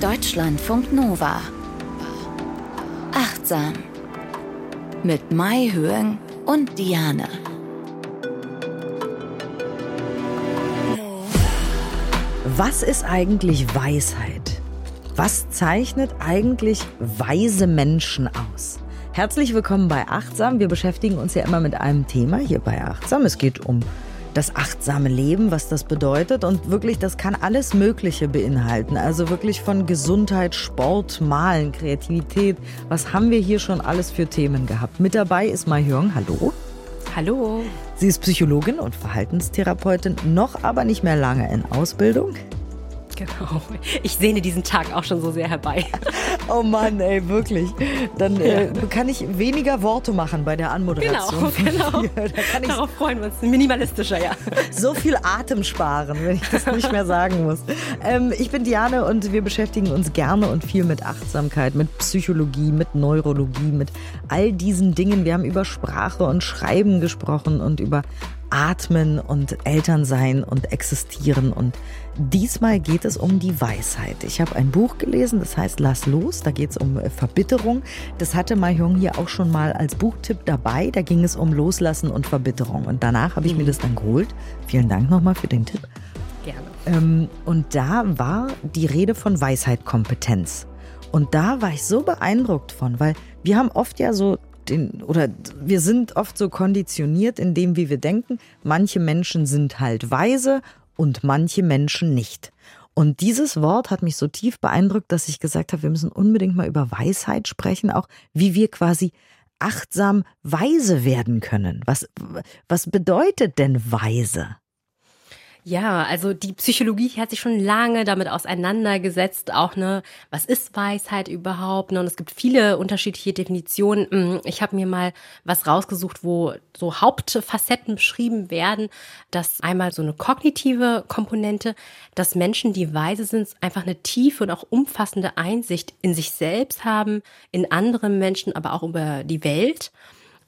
Deutschlandfunk Nova. Achtsam. Mit Mai Höhen und Diane. Was ist eigentlich Weisheit? Was zeichnet eigentlich weise Menschen aus? Herzlich willkommen bei Achtsam. Wir beschäftigen uns ja immer mit einem Thema hier bei Achtsam. Es geht um das achtsame Leben, was das bedeutet. Und wirklich, das kann alles Mögliche beinhalten. Also wirklich von Gesundheit, Sport, Malen, Kreativität. Was haben wir hier schon alles für Themen gehabt? Mit dabei ist Mai Hyung. Hallo. Hallo. Sie ist Psychologin und Verhaltenstherapeutin, noch aber nicht mehr lange in Ausbildung. Genau. Ich sehne diesen Tag auch schon so sehr herbei. Oh Mann, ey, wirklich. Dann äh, kann ich weniger Worte machen bei der Anmoderation. Genau, genau. Da kann ich Darauf freuen wir uns. Minimalistischer, ja. So viel Atem sparen, wenn ich das nicht mehr sagen muss. Ähm, ich bin Diane und wir beschäftigen uns gerne und viel mit Achtsamkeit, mit Psychologie, mit Neurologie, mit all diesen Dingen. Wir haben über Sprache und Schreiben gesprochen und über Atmen und Elternsein und Existieren. Und diesmal geht es um die Weisheit. Ich habe ein Buch gelesen, das heißt Lass los. Da geht es um Verbitterung. Das hatte Mahjong hier auch schon mal als Buchtipp dabei. Da ging es um Loslassen und Verbitterung. Und danach habe ich mhm. mir das dann geholt. Vielen Dank nochmal für den Tipp. Gerne. Ähm, und da war die Rede von Weisheitkompetenz. Und da war ich so beeindruckt von, weil wir haben oft ja so den, oder wir sind oft so konditioniert in dem, wie wir denken. Manche Menschen sind halt weise und manche Menschen nicht. Und dieses Wort hat mich so tief beeindruckt, dass ich gesagt habe, wir müssen unbedingt mal über Weisheit sprechen, auch wie wir quasi achtsam weise werden können. Was, was bedeutet denn weise? Ja, also die Psychologie hat sich schon lange damit auseinandergesetzt, auch ne, was ist Weisheit überhaupt? Ne? Und es gibt viele unterschiedliche Definitionen. Hm, ich habe mir mal was rausgesucht, wo so Hauptfacetten beschrieben werden, dass einmal so eine kognitive Komponente, dass Menschen, die weise sind, einfach eine tiefe und auch umfassende Einsicht in sich selbst haben, in andere Menschen, aber auch über die Welt.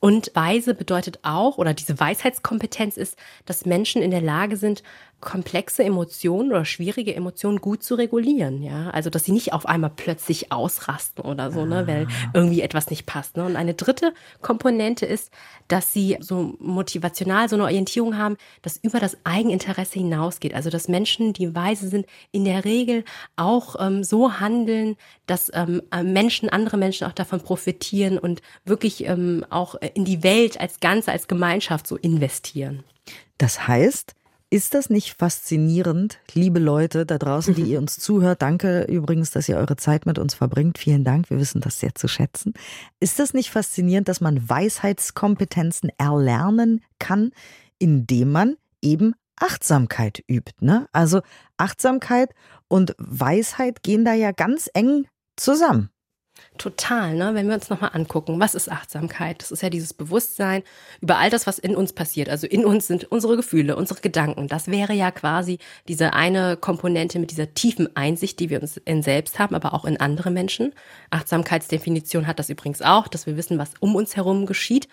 Und weise bedeutet auch, oder diese Weisheitskompetenz ist, dass Menschen in der Lage sind, komplexe Emotionen oder schwierige Emotionen gut zu regulieren, ja. Also, dass sie nicht auf einmal plötzlich ausrasten oder so, ne, weil ah. irgendwie etwas nicht passt, ne. Und eine dritte Komponente ist, dass sie so motivational so eine Orientierung haben, dass über das Eigeninteresse hinausgeht. Also, dass Menschen, die weise sind, in der Regel auch ähm, so handeln, dass ähm, Menschen, andere Menschen auch davon profitieren und wirklich ähm, auch in die Welt als Ganze, als Gemeinschaft so investieren. Das heißt, ist das nicht faszinierend, liebe Leute da draußen, die ihr uns zuhört? Danke übrigens, dass ihr eure Zeit mit uns verbringt. Vielen Dank, wir wissen das sehr zu schätzen. Ist das nicht faszinierend, dass man Weisheitskompetenzen erlernen kann, indem man eben Achtsamkeit übt? Ne? Also Achtsamkeit und Weisheit gehen da ja ganz eng zusammen. Total, ne? Wenn wir uns nochmal angucken, was ist Achtsamkeit? Das ist ja dieses Bewusstsein über all das, was in uns passiert. Also in uns sind unsere Gefühle, unsere Gedanken. Das wäre ja quasi diese eine Komponente mit dieser tiefen Einsicht, die wir uns in selbst haben, aber auch in andere Menschen. Achtsamkeitsdefinition hat das übrigens auch, dass wir wissen, was um uns herum geschieht.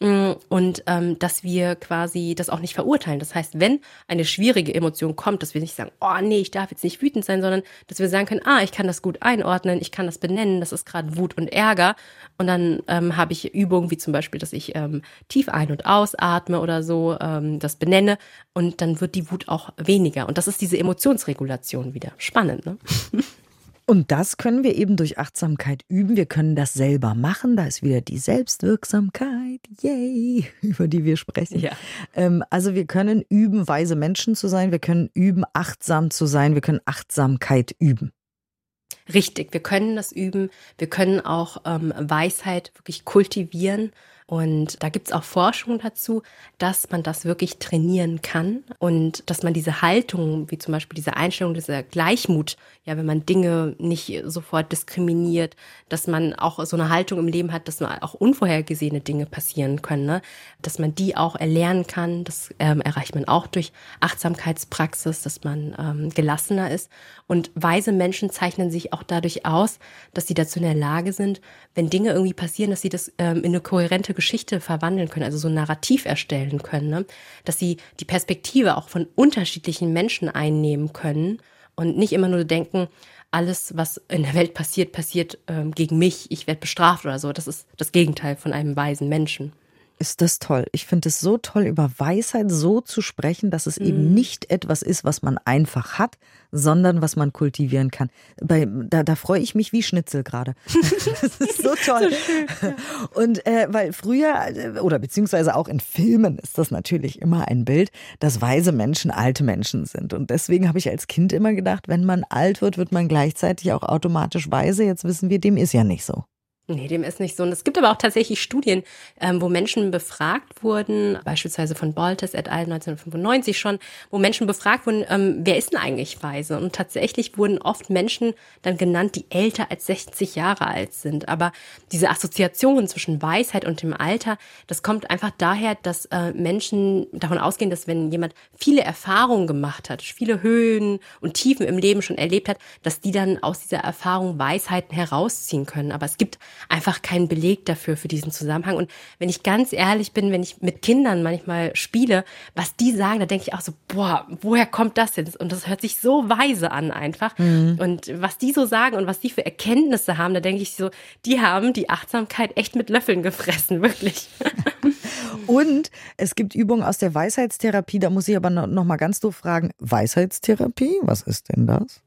Mm, und ähm, dass wir quasi das auch nicht verurteilen. Das heißt, wenn eine schwierige Emotion kommt, dass wir nicht sagen, oh nee, ich darf jetzt nicht wütend sein, sondern dass wir sagen können, ah, ich kann das gut einordnen, ich kann das benennen, das ist gerade Wut und Ärger. Und dann ähm, habe ich Übungen wie zum Beispiel, dass ich ähm, tief ein- und ausatme oder so, ähm, das benenne und dann wird die Wut auch weniger. Und das ist diese Emotionsregulation wieder. Spannend, ne? Und das können wir eben durch Achtsamkeit üben. Wir können das selber machen. Da ist wieder die Selbstwirksamkeit, yay, über die wir sprechen. Ja. Ähm, also wir können üben, weise Menschen zu sein. Wir können üben, achtsam zu sein. Wir können Achtsamkeit üben. Richtig, wir können das üben. Wir können auch ähm, Weisheit wirklich kultivieren und da gibt's auch Forschung dazu, dass man das wirklich trainieren kann und dass man diese Haltung, wie zum Beispiel diese Einstellung, dieser Gleichmut, ja, wenn man Dinge nicht sofort diskriminiert, dass man auch so eine Haltung im Leben hat, dass man auch unvorhergesehene Dinge passieren können, ne? dass man die auch erlernen kann. Das ähm, erreicht man auch durch Achtsamkeitspraxis, dass man ähm, gelassener ist. Und weise Menschen zeichnen sich auch dadurch aus, dass sie dazu in der Lage sind, wenn Dinge irgendwie passieren, dass sie das ähm, in eine kohärente Geschichte verwandeln können, also so ein Narrativ erstellen können, ne? dass sie die Perspektive auch von unterschiedlichen Menschen einnehmen können und nicht immer nur denken, alles, was in der Welt passiert, passiert ähm, gegen mich, ich werde bestraft oder so. Das ist das Gegenteil von einem weisen Menschen ist das toll. Ich finde es so toll, über Weisheit so zu sprechen, dass es mhm. eben nicht etwas ist, was man einfach hat, sondern was man kultivieren kann. Bei, da, da freue ich mich wie Schnitzel gerade. das ist so toll. So schön, ja. Und äh, weil früher, äh, oder beziehungsweise auch in Filmen ist das natürlich immer ein Bild, dass weise Menschen alte Menschen sind. Und deswegen habe ich als Kind immer gedacht, wenn man alt wird, wird man gleichzeitig auch automatisch weise. Jetzt wissen wir, dem ist ja nicht so. Nee, dem ist nicht so. Und es gibt aber auch tatsächlich Studien, ähm, wo Menschen befragt wurden, beispielsweise von Boltes et al. 1995 schon, wo Menschen befragt wurden, ähm, wer ist denn eigentlich weise? Und tatsächlich wurden oft Menschen dann genannt, die älter als 60 Jahre alt sind. Aber diese Assoziation zwischen Weisheit und dem Alter, das kommt einfach daher, dass äh, Menschen davon ausgehen, dass wenn jemand viele Erfahrungen gemacht hat, viele Höhen und Tiefen im Leben schon erlebt hat, dass die dann aus dieser Erfahrung Weisheiten herausziehen können. Aber es gibt einfach keinen Beleg dafür, für diesen Zusammenhang. Und wenn ich ganz ehrlich bin, wenn ich mit Kindern manchmal spiele, was die sagen, da denke ich auch so, boah, woher kommt das jetzt? Und das hört sich so weise an einfach. Mhm. Und was die so sagen und was die für Erkenntnisse haben, da denke ich so, die haben die Achtsamkeit echt mit Löffeln gefressen, wirklich. Und es gibt Übungen aus der Weisheitstherapie, da muss ich aber noch mal ganz doof fragen, Weisheitstherapie, was ist denn das?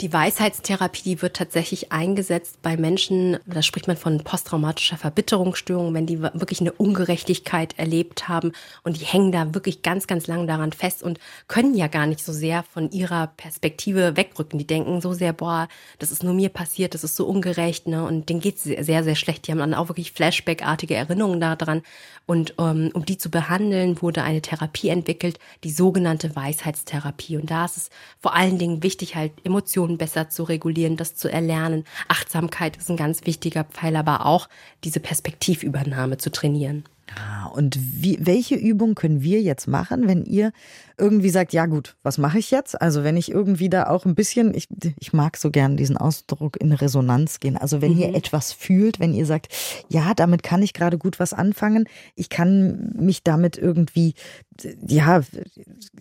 Die Weisheitstherapie, die wird tatsächlich eingesetzt bei Menschen, da spricht man von posttraumatischer Verbitterungsstörung, wenn die wirklich eine Ungerechtigkeit erlebt haben und die hängen da wirklich ganz, ganz lang daran fest und können ja gar nicht so sehr von ihrer Perspektive wegrücken. Die denken so sehr, boah, das ist nur mir passiert, das ist so ungerecht, ne? Und denen geht's sehr, sehr, sehr schlecht. Die haben dann auch wirklich Flashback-artige Erinnerungen daran. Und ähm, um die zu behandeln, wurde eine Therapie entwickelt, die sogenannte Weisheitstherapie. Und da ist es vor allen Dingen wichtig, halt Emotionen besser zu regulieren, das zu erlernen. Achtsamkeit ist ein ganz wichtiger Pfeil, aber auch diese Perspektivübernahme zu trainieren. Ah, und wie, welche Übung können wir jetzt machen, wenn ihr irgendwie sagt, ja gut, was mache ich jetzt? Also wenn ich irgendwie da auch ein bisschen, ich, ich mag so gern diesen Ausdruck in Resonanz gehen. Also wenn mhm. ihr etwas fühlt, wenn ihr sagt, ja, damit kann ich gerade gut was anfangen, ich kann mich damit irgendwie, ja,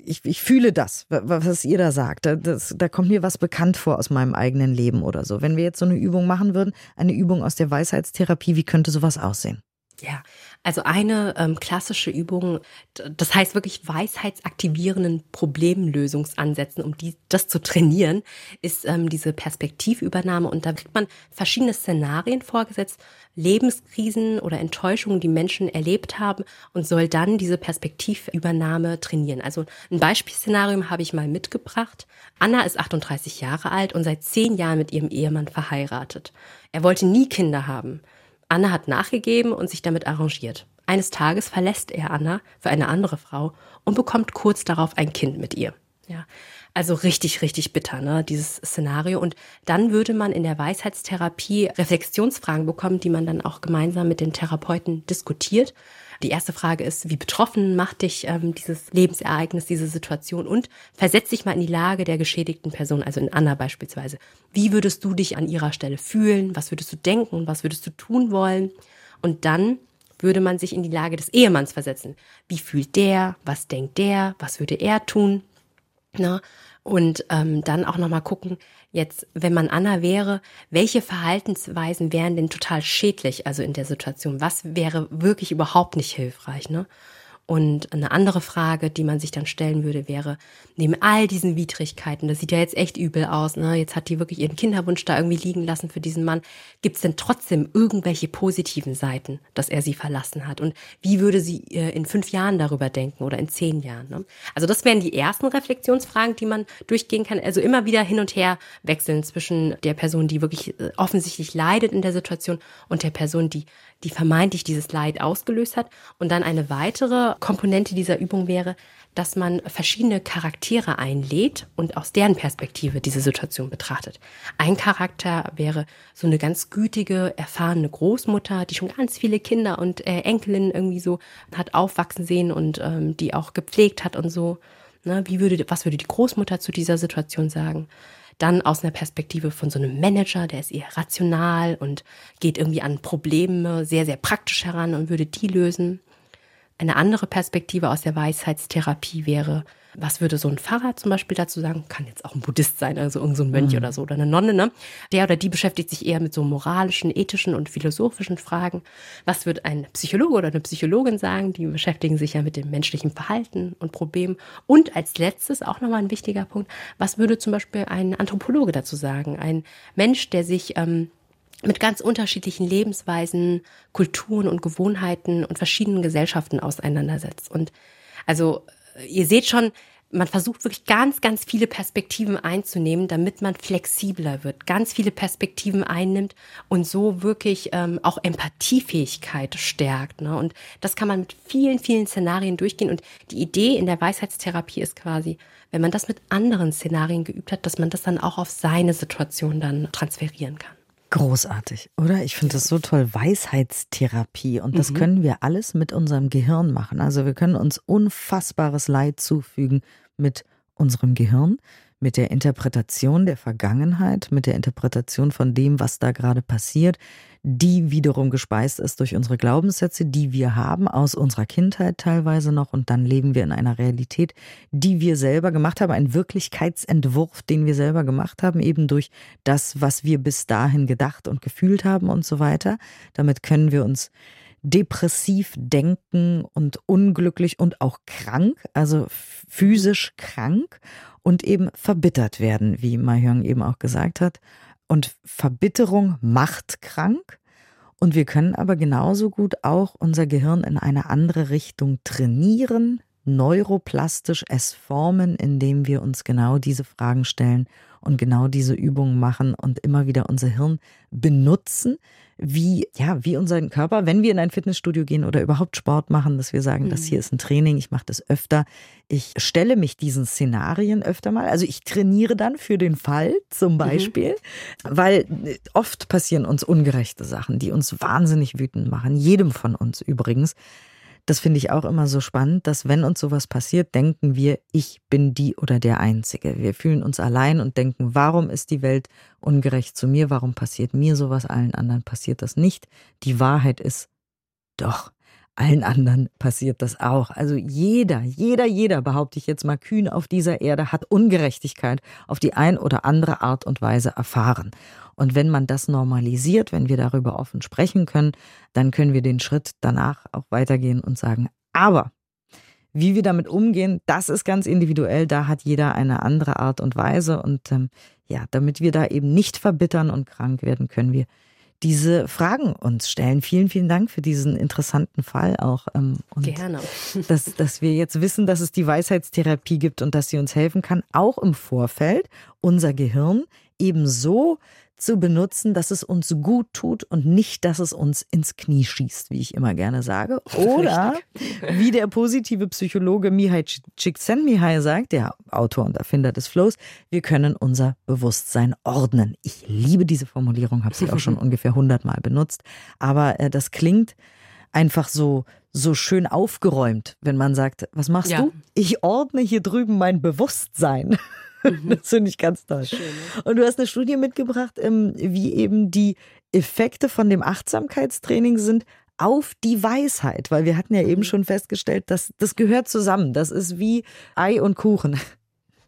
ich, ich fühle das, was ihr da sagt. Das, da kommt mir was bekannt vor aus meinem eigenen Leben oder so. Wenn wir jetzt so eine Übung machen würden, eine Übung aus der Weisheitstherapie, wie könnte sowas aussehen? Ja, also eine ähm, klassische Übung, das heißt wirklich weisheitsaktivierenden Problemlösungsansätzen, um die, das zu trainieren, ist ähm, diese Perspektivübernahme. Und da kriegt man verschiedene Szenarien vorgesetzt, Lebenskrisen oder Enttäuschungen, die Menschen erlebt haben und soll dann diese Perspektivübernahme trainieren. Also ein Beispielszenario habe ich mal mitgebracht. Anna ist 38 Jahre alt und seit zehn Jahren mit ihrem Ehemann verheiratet. Er wollte nie Kinder haben. Anna hat nachgegeben und sich damit arrangiert. Eines Tages verlässt er Anna für eine andere Frau und bekommt kurz darauf ein Kind mit ihr. Ja, also richtig, richtig bitter, ne, dieses Szenario. Und dann würde man in der Weisheitstherapie Reflexionsfragen bekommen, die man dann auch gemeinsam mit den Therapeuten diskutiert. Die erste Frage ist, wie betroffen macht dich ähm, dieses Lebensereignis, diese Situation und versetz dich mal in die Lage der geschädigten Person, also in Anna beispielsweise. Wie würdest du dich an ihrer Stelle fühlen? Was würdest du denken? Was würdest du tun wollen? Und dann würde man sich in die Lage des Ehemanns versetzen. Wie fühlt der? Was denkt der? Was würde er tun? Na, und ähm, dann auch nochmal gucken, jetzt, wenn man Anna wäre, welche Verhaltensweisen wären denn total schädlich, also in der Situation? Was wäre wirklich überhaupt nicht hilfreich, ne? Und eine andere Frage, die man sich dann stellen würde, wäre, neben all diesen Widrigkeiten, das sieht ja jetzt echt übel aus, ne? Jetzt hat die wirklich ihren Kinderwunsch da irgendwie liegen lassen für diesen Mann. Gibt es denn trotzdem irgendwelche positiven Seiten, dass er sie verlassen hat? Und wie würde sie äh, in fünf Jahren darüber denken oder in zehn Jahren? Ne? Also das wären die ersten Reflexionsfragen, die man durchgehen kann. Also immer wieder hin und her wechseln zwischen der Person, die wirklich äh, offensichtlich leidet in der Situation und der Person, die die vermeintlich dieses Leid ausgelöst hat. Und dann eine weitere Komponente dieser Übung wäre, dass man verschiedene Charaktere einlädt und aus deren Perspektive diese Situation betrachtet. Ein Charakter wäre so eine ganz gütige, erfahrene Großmutter, die schon ganz viele Kinder und äh, Enkelinnen irgendwie so hat aufwachsen sehen und ähm, die auch gepflegt hat und so. Ne, wie würde, was würde die Großmutter zu dieser Situation sagen? Dann aus einer Perspektive von so einem Manager, der ist eher rational und geht irgendwie an Probleme sehr, sehr praktisch heran und würde die lösen. Eine andere Perspektive aus der Weisheitstherapie wäre Was würde so ein Pfarrer zum Beispiel dazu sagen? Kann jetzt auch ein Buddhist sein, also irgendein so Mönch mhm. oder so oder eine Nonne, ne? Der oder die beschäftigt sich eher mit so moralischen, ethischen und philosophischen Fragen. Was wird ein Psychologe oder eine Psychologin sagen? Die beschäftigen sich ja mit dem menschlichen Verhalten und Problemen. Und als letztes auch nochmal ein wichtiger Punkt, was würde zum Beispiel ein Anthropologe dazu sagen? Ein Mensch, der sich ähm, mit ganz unterschiedlichen Lebensweisen, Kulturen und Gewohnheiten und verschiedenen Gesellschaften auseinandersetzt. Und also ihr seht schon, man versucht wirklich ganz, ganz viele Perspektiven einzunehmen, damit man flexibler wird, ganz viele Perspektiven einnimmt und so wirklich ähm, auch Empathiefähigkeit stärkt. Ne? Und das kann man mit vielen, vielen Szenarien durchgehen. Und die Idee in der Weisheitstherapie ist quasi, wenn man das mit anderen Szenarien geübt hat, dass man das dann auch auf seine Situation dann transferieren kann. Großartig, oder? Ich finde das so toll. Weisheitstherapie. Und das mhm. können wir alles mit unserem Gehirn machen. Also wir können uns unfassbares Leid zufügen mit unserem Gehirn mit der Interpretation der Vergangenheit, mit der Interpretation von dem, was da gerade passiert, die wiederum gespeist ist durch unsere Glaubenssätze, die wir haben aus unserer Kindheit teilweise noch und dann leben wir in einer Realität, die wir selber gemacht haben, ein Wirklichkeitsentwurf, den wir selber gemacht haben, eben durch das, was wir bis dahin gedacht und gefühlt haben und so weiter. Damit können wir uns depressiv denken und unglücklich und auch krank, also physisch krank und eben verbittert werden, wie Mahjong eben auch gesagt hat. Und Verbitterung macht krank. Und wir können aber genauso gut auch unser Gehirn in eine andere Richtung trainieren, neuroplastisch es formen, indem wir uns genau diese Fragen stellen und genau diese Übungen machen und immer wieder unser Hirn benutzen, wie, ja, wie unseren Körper, wenn wir in ein Fitnessstudio gehen oder überhaupt Sport machen, dass wir sagen, mhm. das hier ist ein Training, ich mache das öfter. Ich stelle mich diesen Szenarien öfter mal. Also ich trainiere dann für den Fall zum mhm. Beispiel, mhm. weil oft passieren uns ungerechte Sachen, die uns wahnsinnig wütend machen. Jedem von uns übrigens. Das finde ich auch immer so spannend, dass wenn uns sowas passiert, denken wir, ich bin die oder der Einzige. Wir fühlen uns allein und denken, warum ist die Welt ungerecht zu mir? Warum passiert mir sowas? Allen anderen passiert das nicht. Die Wahrheit ist, doch, allen anderen passiert das auch. Also jeder, jeder, jeder, behaupte ich jetzt mal kühn auf dieser Erde, hat Ungerechtigkeit auf die ein oder andere Art und Weise erfahren. Und wenn man das normalisiert, wenn wir darüber offen sprechen können, dann können wir den Schritt danach auch weitergehen und sagen, aber wie wir damit umgehen, das ist ganz individuell. Da hat jeder eine andere Art und Weise. Und ähm, ja, damit wir da eben nicht verbittern und krank werden, können wir diese Fragen uns stellen. Vielen, vielen Dank für diesen interessanten Fall auch. Ähm, und Gerne. Dass, dass wir jetzt wissen, dass es die Weisheitstherapie gibt und dass sie uns helfen kann, auch im Vorfeld unser Gehirn eben so zu benutzen, dass es uns gut tut und nicht, dass es uns ins Knie schießt, wie ich immer gerne sage. Oder wie der positive Psychologe Mihai Csikszentmihalyi sagt, der Autor und Erfinder des Flows, wir können unser Bewusstsein ordnen. Ich liebe diese Formulierung, habe sie auch schon ungefähr hundertmal benutzt, aber äh, das klingt einfach so so schön aufgeräumt, wenn man sagt, was machst ja. du? Ich ordne hier drüben mein Bewusstsein. Mhm. Das finde ich ganz toll. Schön, ne? Und du hast eine Studie mitgebracht, ähm, wie eben die Effekte von dem Achtsamkeitstraining sind auf die Weisheit, weil wir hatten ja eben mhm. schon festgestellt, dass das gehört zusammen. Das ist wie Ei und Kuchen.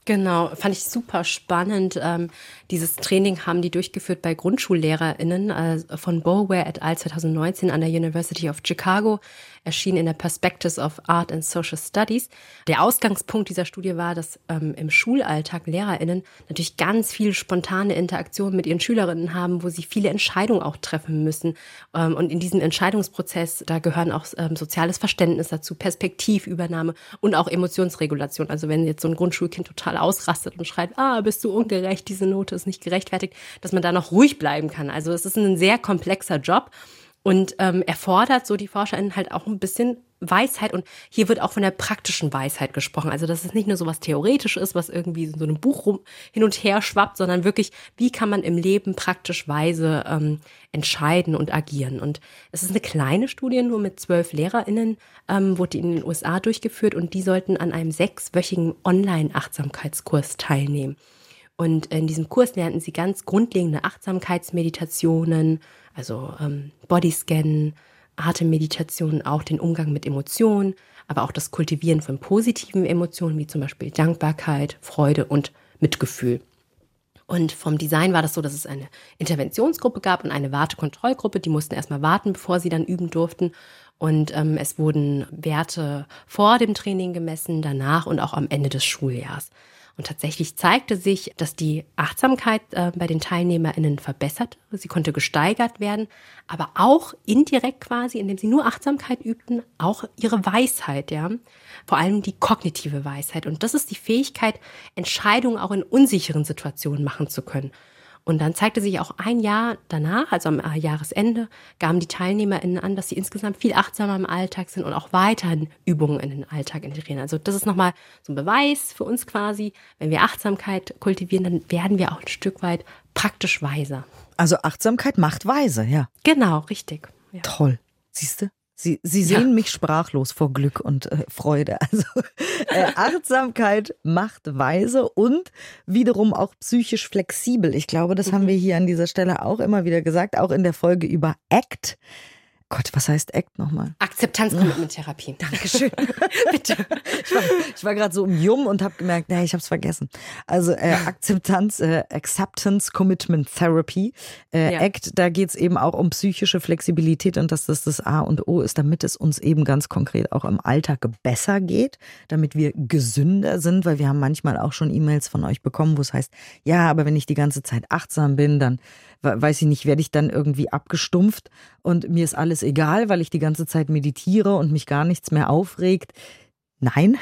Genau, fand ich super spannend. Ähm, dieses Training haben die durchgeführt bei GrundschullehrerInnen äh, von Bower et al. 2019 an der University of Chicago erschien in der Perspectives of Art and Social Studies. Der Ausgangspunkt dieser Studie war, dass ähm, im Schulalltag LehrerInnen natürlich ganz viel spontane Interaktion mit ihren Schülerinnen haben, wo sie viele Entscheidungen auch treffen müssen. Ähm, und in diesem Entscheidungsprozess, da gehören auch ähm, soziales Verständnis dazu, Perspektivübernahme und auch Emotionsregulation. Also wenn jetzt so ein Grundschulkind total ausrastet und schreit, ah, bist du ungerecht, diese Note ist nicht gerechtfertigt, dass man da noch ruhig bleiben kann. Also es ist ein sehr komplexer Job. Und ähm, erfordert so die ForscherInnen halt auch ein bisschen Weisheit und hier wird auch von der praktischen Weisheit gesprochen. Also dass es nicht nur so was theoretisch ist, was irgendwie in so einem Buch rum hin und her schwappt, sondern wirklich, wie kann man im Leben praktisch weise ähm, entscheiden und agieren. Und es ist eine kleine Studie, nur mit zwölf LehrerInnen, ähm, wurde in den USA durchgeführt und die sollten an einem sechswöchigen Online-Achtsamkeitskurs teilnehmen. Und in diesem Kurs lernten sie ganz grundlegende Achtsamkeitsmeditationen, also ähm, Bodyscan, Atemmeditationen, auch den Umgang mit Emotionen, aber auch das Kultivieren von positiven Emotionen, wie zum Beispiel Dankbarkeit, Freude und Mitgefühl. Und vom Design war das so, dass es eine Interventionsgruppe gab und eine Wartekontrollgruppe. Die mussten erstmal warten, bevor sie dann üben durften. Und ähm, es wurden Werte vor dem Training gemessen, danach und auch am Ende des Schuljahrs. Und tatsächlich zeigte sich, dass die Achtsamkeit äh, bei den TeilnehmerInnen verbessert. Sie konnte gesteigert werden, aber auch indirekt quasi, indem sie nur Achtsamkeit übten, auch ihre Weisheit, ja. Vor allem die kognitive Weisheit. Und das ist die Fähigkeit, Entscheidungen auch in unsicheren Situationen machen zu können. Und dann zeigte sich auch ein Jahr danach, also am äh, Jahresende, gaben die TeilnehmerInnen an, dass sie insgesamt viel achtsamer im Alltag sind und auch weiterhin Übungen in den Alltag integrieren. Also das ist nochmal so ein Beweis für uns quasi. Wenn wir Achtsamkeit kultivieren, dann werden wir auch ein Stück weit praktisch weiser. Also Achtsamkeit macht weise, ja. Genau, richtig. Ja. Toll. Siehst du? Sie, Sie sehen ja. mich sprachlos vor Glück und äh, Freude. Also äh, Achtsamkeit macht weise und wiederum auch psychisch flexibel. Ich glaube, das mhm. haben wir hier an dieser Stelle auch immer wieder gesagt, auch in der Folge über ACT. Gott, was heißt ACT nochmal? Akzeptanz-Commitment-Therapie. Dankeschön. Bitte. Ich war, ich war gerade so um Jum und habe gemerkt, nee, ich habe es vergessen. Also äh, Akzeptanz, äh, Acceptance Commitment Therapy. Äh, ja. ACT, da geht es eben auch um psychische Flexibilität und dass das das A und O ist, damit es uns eben ganz konkret auch im Alltag besser geht, damit wir gesünder sind, weil wir haben manchmal auch schon E-Mails von euch bekommen, wo es heißt, ja, aber wenn ich die ganze Zeit achtsam bin, dann weiß ich nicht, werde ich dann irgendwie abgestumpft und mir ist alles egal, weil ich die ganze Zeit meditiere und mich gar nichts mehr aufregt. Nein.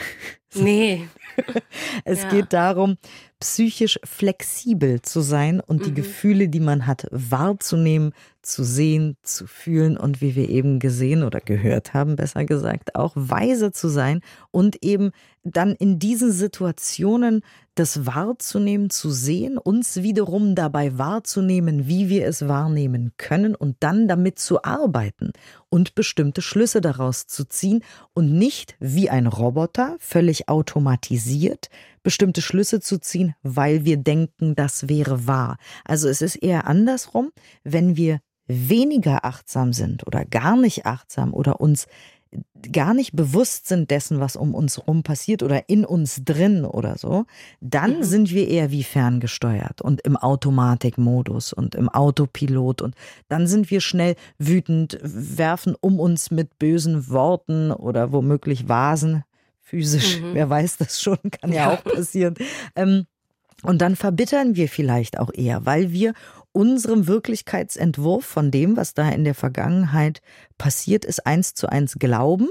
Nee. es ja. geht darum, psychisch flexibel zu sein und mhm. die Gefühle, die man hat, wahrzunehmen, zu sehen, zu fühlen und wie wir eben gesehen oder gehört haben, besser gesagt, auch weise zu sein und eben dann in diesen Situationen das wahrzunehmen, zu sehen, uns wiederum dabei wahrzunehmen, wie wir es wahrnehmen können und dann damit zu arbeiten und bestimmte Schlüsse daraus zu ziehen und nicht wie ein Roboter völlig automatisiert bestimmte Schlüsse zu ziehen, weil wir denken, das wäre wahr. Also es ist eher andersrum, wenn wir weniger achtsam sind oder gar nicht achtsam oder uns gar nicht bewusst sind dessen, was um uns herum passiert oder in uns drin oder so, dann mhm. sind wir eher wie ferngesteuert und im Automatikmodus und im Autopilot und dann sind wir schnell wütend, werfen um uns mit bösen Worten oder womöglich Vasen physisch, mhm. wer weiß das schon, kann ja, ja auch passieren. Ähm, und dann verbittern wir vielleicht auch eher, weil wir unserem Wirklichkeitsentwurf von dem, was da in der Vergangenheit passiert ist, eins zu eins glauben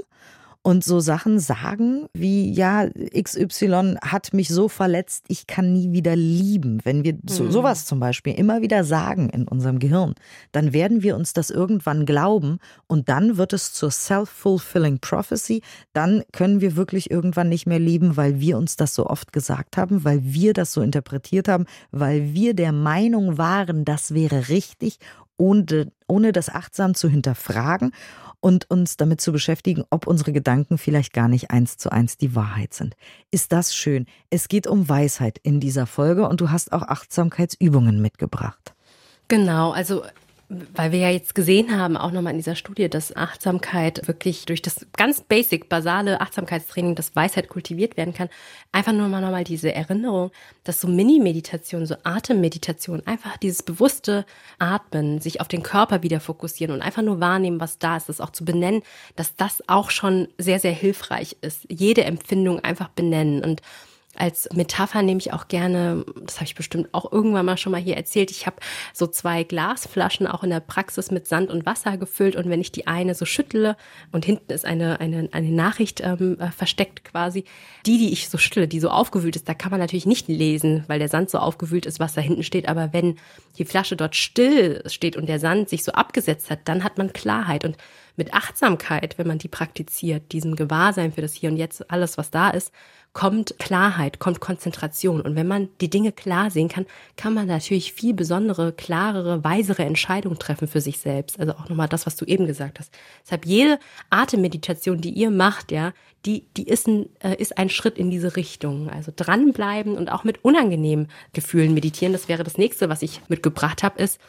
und so Sachen sagen wie, ja, XY hat mich so verletzt, ich kann nie wieder lieben. Wenn wir so, mhm. sowas zum Beispiel immer wieder sagen in unserem Gehirn, dann werden wir uns das irgendwann glauben und dann wird es zur self-fulfilling prophecy. Dann können wir wirklich irgendwann nicht mehr lieben, weil wir uns das so oft gesagt haben, weil wir das so interpretiert haben, weil wir der Meinung waren, das wäre richtig ohne, ohne das achtsam zu hinterfragen und uns damit zu beschäftigen, ob unsere Gedanken vielleicht gar nicht eins zu eins die Wahrheit sind. Ist das schön? Es geht um Weisheit in dieser Folge und du hast auch Achtsamkeitsübungen mitgebracht. Genau, also weil wir ja jetzt gesehen haben, auch nochmal in dieser Studie, dass Achtsamkeit wirklich durch das ganz basic, basale Achtsamkeitstraining, das Weisheit kultiviert werden kann. Einfach nur mal nochmal diese Erinnerung, dass so Mini-Meditation, so Atemmeditation, einfach dieses bewusste Atmen, sich auf den Körper wieder fokussieren und einfach nur wahrnehmen, was da ist, das auch zu benennen, dass das auch schon sehr, sehr hilfreich ist. Jede Empfindung einfach benennen und als Metapher nehme ich auch gerne, das habe ich bestimmt auch irgendwann mal schon mal hier erzählt, ich habe so zwei Glasflaschen auch in der Praxis mit Sand und Wasser gefüllt und wenn ich die eine so schüttle und hinten ist eine, eine, eine Nachricht ähm, äh, versteckt quasi, die, die ich so schüttle, die so aufgewühlt ist, da kann man natürlich nicht lesen, weil der Sand so aufgewühlt ist, was da hinten steht, aber wenn die Flasche dort still steht und der Sand sich so abgesetzt hat, dann hat man Klarheit. Und mit Achtsamkeit, wenn man die praktiziert, diesem Gewahrsein für das Hier und Jetzt, alles, was da ist, kommt Klarheit, kommt Konzentration. Und wenn man die Dinge klar sehen kann, kann man natürlich viel besondere, klarere, weisere Entscheidungen treffen für sich selbst. Also auch nochmal das, was du eben gesagt hast. Deshalb jede Atemmeditation, die ihr macht, ja, die, die ist ein, äh, ist ein Schritt in diese Richtung. Also dranbleiben und auch mit unangenehmen Gefühlen meditieren. Das wäre das nächste, was ich mitgebracht habe, ist,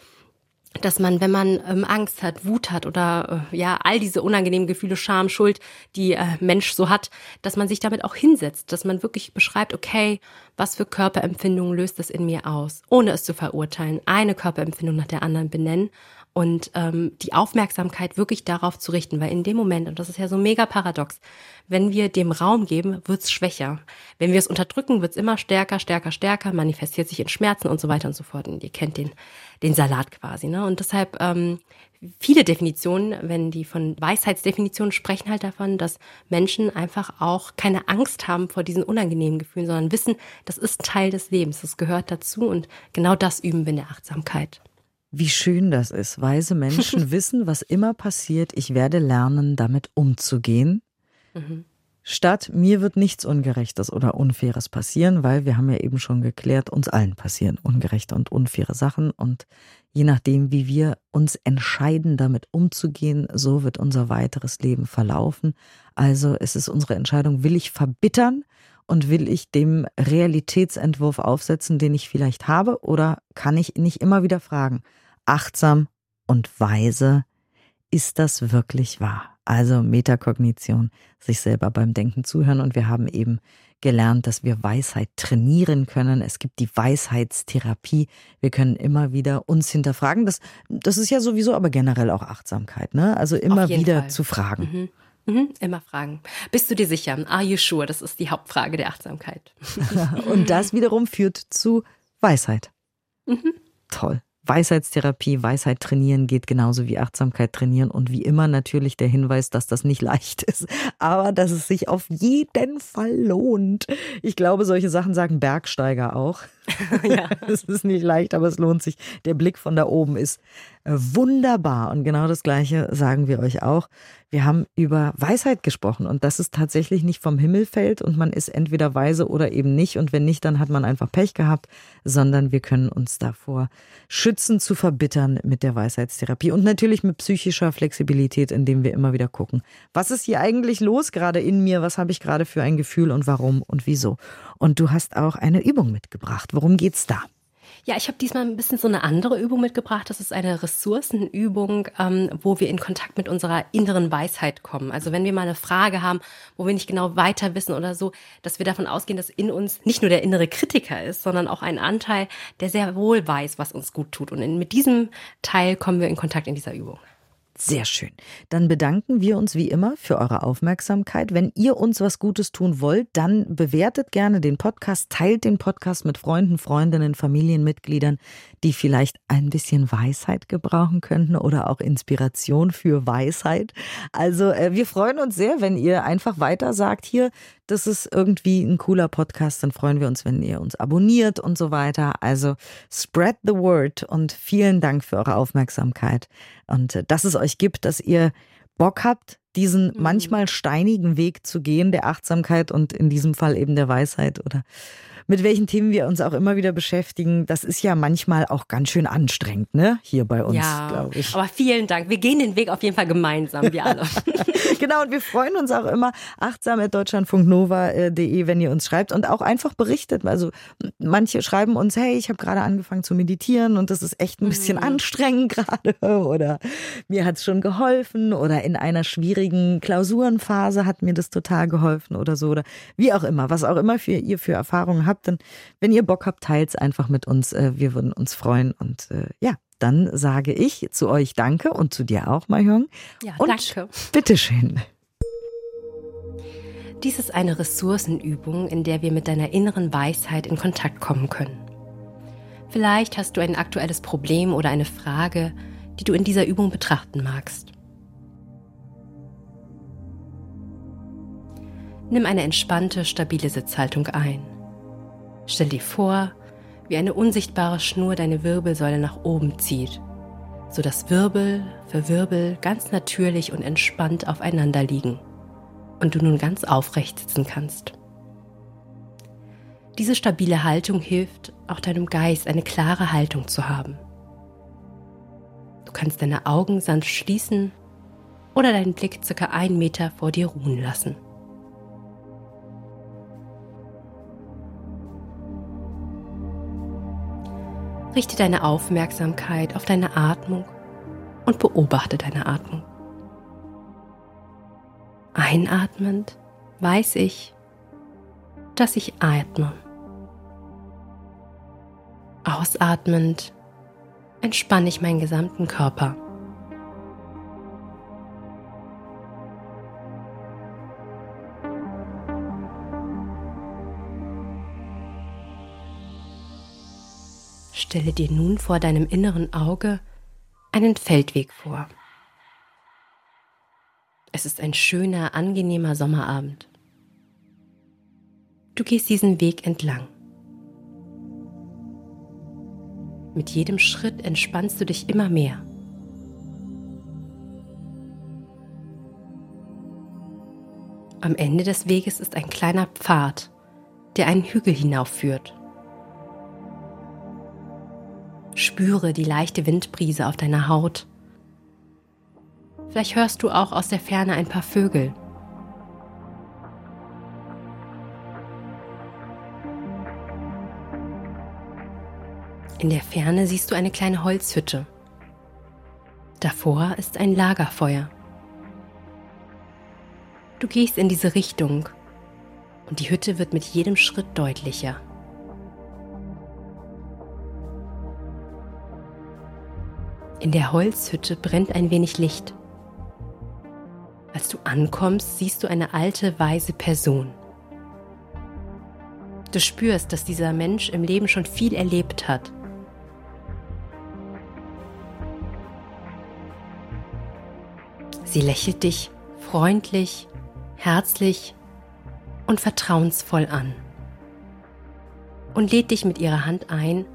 dass man, wenn man ähm, Angst hat, Wut hat oder äh, ja all diese unangenehmen Gefühle, Scham, Schuld, die äh, Mensch so hat, dass man sich damit auch hinsetzt, dass man wirklich beschreibt, okay, was für Körperempfindungen löst das in mir aus, ohne es zu verurteilen, eine Körperempfindung nach der anderen benennen und ähm, die Aufmerksamkeit wirklich darauf zu richten, weil in dem Moment, und das ist ja so mega paradox, wenn wir dem Raum geben, wird's schwächer. Wenn wir es unterdrücken, wird's immer stärker, stärker, stärker, manifestiert sich in Schmerzen und so weiter und so fort. Und ihr kennt den, den Salat quasi. Ne? Und deshalb ähm, viele Definitionen, wenn die von Weisheitsdefinitionen sprechen, halt davon, dass Menschen einfach auch keine Angst haben vor diesen unangenehmen Gefühlen, sondern wissen, das ist Teil des Lebens, das gehört dazu und genau das üben wir in der Achtsamkeit. Wie schön das ist. Weise Menschen wissen, was immer passiert. Ich werde lernen, damit umzugehen. Mhm. Statt mir wird nichts Ungerechtes oder Unfaires passieren, weil wir haben ja eben schon geklärt, uns allen passieren ungerechte und unfaire Sachen. Und je nachdem, wie wir uns entscheiden, damit umzugehen, so wird unser weiteres Leben verlaufen. Also es ist unsere Entscheidung, will ich verbittern und will ich dem Realitätsentwurf aufsetzen, den ich vielleicht habe, oder kann ich nicht immer wieder fragen, achtsam und weise, ist das wirklich wahr? Also Metakognition, sich selber beim Denken zuhören und wir haben eben gelernt, dass wir Weisheit trainieren können. Es gibt die Weisheitstherapie. Wir können immer wieder uns hinterfragen. Das, das ist ja sowieso aber generell auch Achtsamkeit, ne? Also immer wieder Fall. zu fragen. Mhm. Mhm, immer fragen. Bist du dir sicher? Are you sure? Das ist die Hauptfrage der Achtsamkeit. und das wiederum führt zu Weisheit. Mhm. Toll. Weisheitstherapie, Weisheit trainieren geht genauso wie Achtsamkeit trainieren und wie immer natürlich der Hinweis, dass das nicht leicht ist, aber dass es sich auf jeden Fall lohnt. Ich glaube, solche Sachen sagen Bergsteiger auch. ja. Es ist nicht leicht, aber es lohnt sich. Der Blick von da oben ist äh, wunderbar. Und genau das Gleiche sagen wir euch auch. Wir haben über Weisheit gesprochen und dass es tatsächlich nicht vom Himmel fällt und man ist entweder weise oder eben nicht. Und wenn nicht, dann hat man einfach Pech gehabt, sondern wir können uns davor schützen, zu verbittern mit der Weisheitstherapie und natürlich mit psychischer Flexibilität, indem wir immer wieder gucken, was ist hier eigentlich los gerade in mir? Was habe ich gerade für ein Gefühl und warum und wieso? Und du hast auch eine Übung mitgebracht. Worum geht's da? Ja, ich habe diesmal ein bisschen so eine andere Übung mitgebracht. Das ist eine Ressourcenübung, ähm, wo wir in Kontakt mit unserer inneren Weisheit kommen. Also wenn wir mal eine Frage haben, wo wir nicht genau weiter wissen oder so, dass wir davon ausgehen, dass in uns nicht nur der innere Kritiker ist, sondern auch ein Anteil, der sehr wohl weiß, was uns gut tut. Und in, mit diesem Teil kommen wir in Kontakt in dieser Übung. Sehr schön. Dann bedanken wir uns wie immer für eure Aufmerksamkeit. Wenn ihr uns was Gutes tun wollt, dann bewertet gerne den Podcast, teilt den Podcast mit Freunden, Freundinnen, Familienmitgliedern, die vielleicht ein bisschen Weisheit gebrauchen könnten oder auch Inspiration für Weisheit. Also äh, wir freuen uns sehr, wenn ihr einfach weiter sagt, hier, das ist irgendwie ein cooler Podcast, dann freuen wir uns, wenn ihr uns abonniert und so weiter. Also spread the word und vielen Dank für eure Aufmerksamkeit und äh, dass es euch gibt, dass ihr Bock habt, diesen mhm. manchmal steinigen Weg zu gehen, der Achtsamkeit und in diesem Fall eben der Weisheit oder mit welchen Themen wir uns auch immer wieder beschäftigen. Das ist ja manchmal auch ganz schön anstrengend, ne? Hier bei uns, ja, glaube ich. Aber vielen Dank. Wir gehen den Weg auf jeden Fall gemeinsam, wir alle. genau, und wir freuen uns auch immer achtsam.deutschlandfunknova.de, wenn ihr uns schreibt und auch einfach berichtet. Also manche schreiben uns, hey, ich habe gerade angefangen zu meditieren und das ist echt ein bisschen mhm. anstrengend gerade oder mir hat es schon geholfen oder in einer schwierigen Klausurenphase hat mir das total geholfen oder so oder wie auch immer, was auch immer für ihr für Erfahrungen habt habt. Denn wenn ihr Bock habt, teilt es einfach mit uns. Äh, wir würden uns freuen. Und äh, ja, dann sage ich zu euch Danke und zu dir auch, Mahjong. Ja, und danke. Bitteschön. Dies ist eine Ressourcenübung, in der wir mit deiner inneren Weisheit in Kontakt kommen können. Vielleicht hast du ein aktuelles Problem oder eine Frage, die du in dieser Übung betrachten magst. Nimm eine entspannte, stabile Sitzhaltung ein. Stell dir vor, wie eine unsichtbare Schnur deine Wirbelsäule nach oben zieht, sodass Wirbel für Wirbel ganz natürlich und entspannt aufeinander liegen und du nun ganz aufrecht sitzen kannst. Diese stabile Haltung hilft auch deinem Geist eine klare Haltung zu haben. Du kannst deine Augen sanft schließen oder deinen Blick circa einen Meter vor dir ruhen lassen. Richte deine Aufmerksamkeit auf deine Atmung und beobachte deine Atmung. Einatmend weiß ich, dass ich atme. Ausatmend entspanne ich meinen gesamten Körper. Stelle dir nun vor deinem inneren Auge einen Feldweg vor. Es ist ein schöner, angenehmer Sommerabend. Du gehst diesen Weg entlang. Mit jedem Schritt entspannst du dich immer mehr. Am Ende des Weges ist ein kleiner Pfad, der einen Hügel hinaufführt. Spüre die leichte Windbrise auf deiner Haut. Vielleicht hörst du auch aus der Ferne ein paar Vögel. In der Ferne siehst du eine kleine Holzhütte. Davor ist ein Lagerfeuer. Du gehst in diese Richtung und die Hütte wird mit jedem Schritt deutlicher. In der Holzhütte brennt ein wenig Licht. Als du ankommst, siehst du eine alte, weise Person. Du spürst, dass dieser Mensch im Leben schon viel erlebt hat. Sie lächelt dich freundlich, herzlich und vertrauensvoll an und lädt dich mit ihrer Hand ein,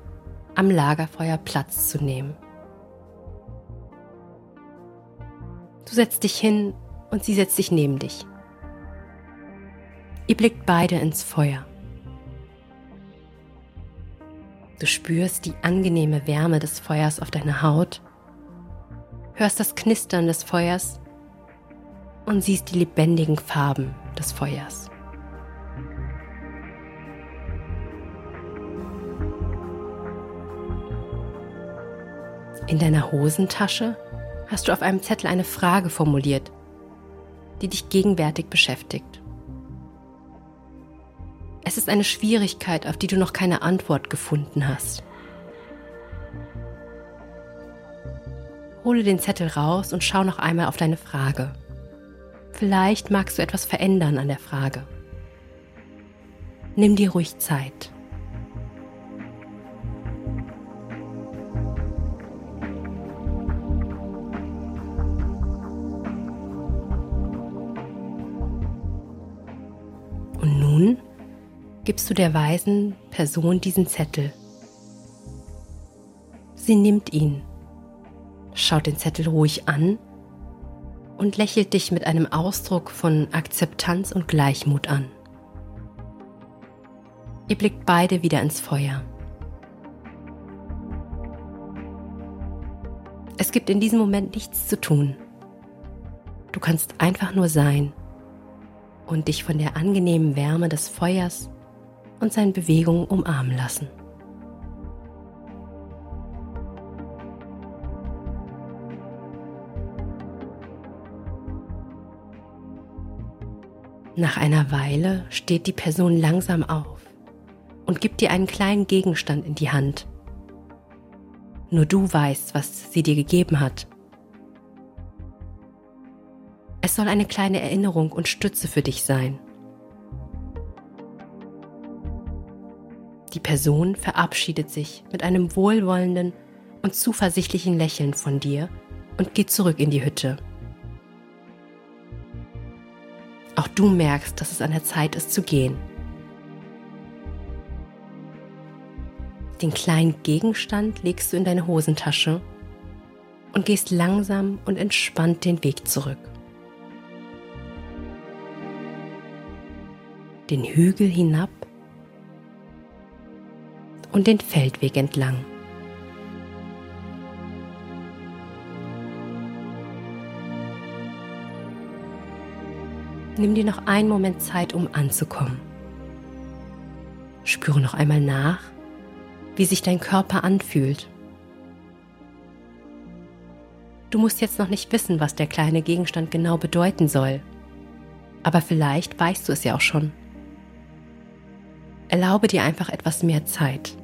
am Lagerfeuer Platz zu nehmen. Setzt dich hin und sie setzt sich neben dich. Ihr blickt beide ins Feuer. Du spürst die angenehme Wärme des Feuers auf deiner Haut, hörst das Knistern des Feuers und siehst die lebendigen Farben des Feuers. In deiner Hosentasche hast du auf einem Zettel eine Frage formuliert, die dich gegenwärtig beschäftigt. Es ist eine Schwierigkeit, auf die du noch keine Antwort gefunden hast. Hole den Zettel raus und schau noch einmal auf deine Frage. Vielleicht magst du etwas verändern an der Frage. Nimm dir ruhig Zeit. Gibst du der weisen Person diesen Zettel. Sie nimmt ihn, schaut den Zettel ruhig an und lächelt dich mit einem Ausdruck von Akzeptanz und Gleichmut an. Ihr blickt beide wieder ins Feuer. Es gibt in diesem Moment nichts zu tun. Du kannst einfach nur sein und dich von der angenehmen Wärme des Feuers und seinen Bewegungen umarmen lassen. Nach einer Weile steht die Person langsam auf und gibt dir einen kleinen Gegenstand in die Hand. Nur du weißt, was sie dir gegeben hat. Es soll eine kleine Erinnerung und Stütze für dich sein. Die Person verabschiedet sich mit einem wohlwollenden und zuversichtlichen Lächeln von dir und geht zurück in die Hütte. Auch du merkst, dass es an der Zeit ist zu gehen. Den kleinen Gegenstand legst du in deine Hosentasche und gehst langsam und entspannt den Weg zurück. Den Hügel hinab und den Feldweg entlang. Nimm dir noch einen Moment Zeit, um anzukommen. Spüre noch einmal nach, wie sich dein Körper anfühlt. Du musst jetzt noch nicht wissen, was der kleine Gegenstand genau bedeuten soll. Aber vielleicht weißt du es ja auch schon. Erlaube dir einfach etwas mehr Zeit.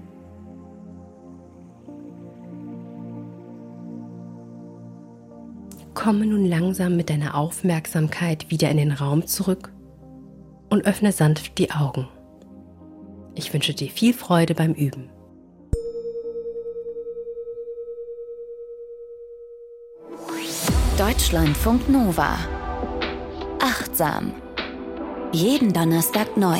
Komme nun langsam mit deiner Aufmerksamkeit wieder in den Raum zurück und öffne sanft die Augen. Ich wünsche dir viel Freude beim Üben. Deutschlandfunk Nova. Achtsam. Jeden Donnerstag neu.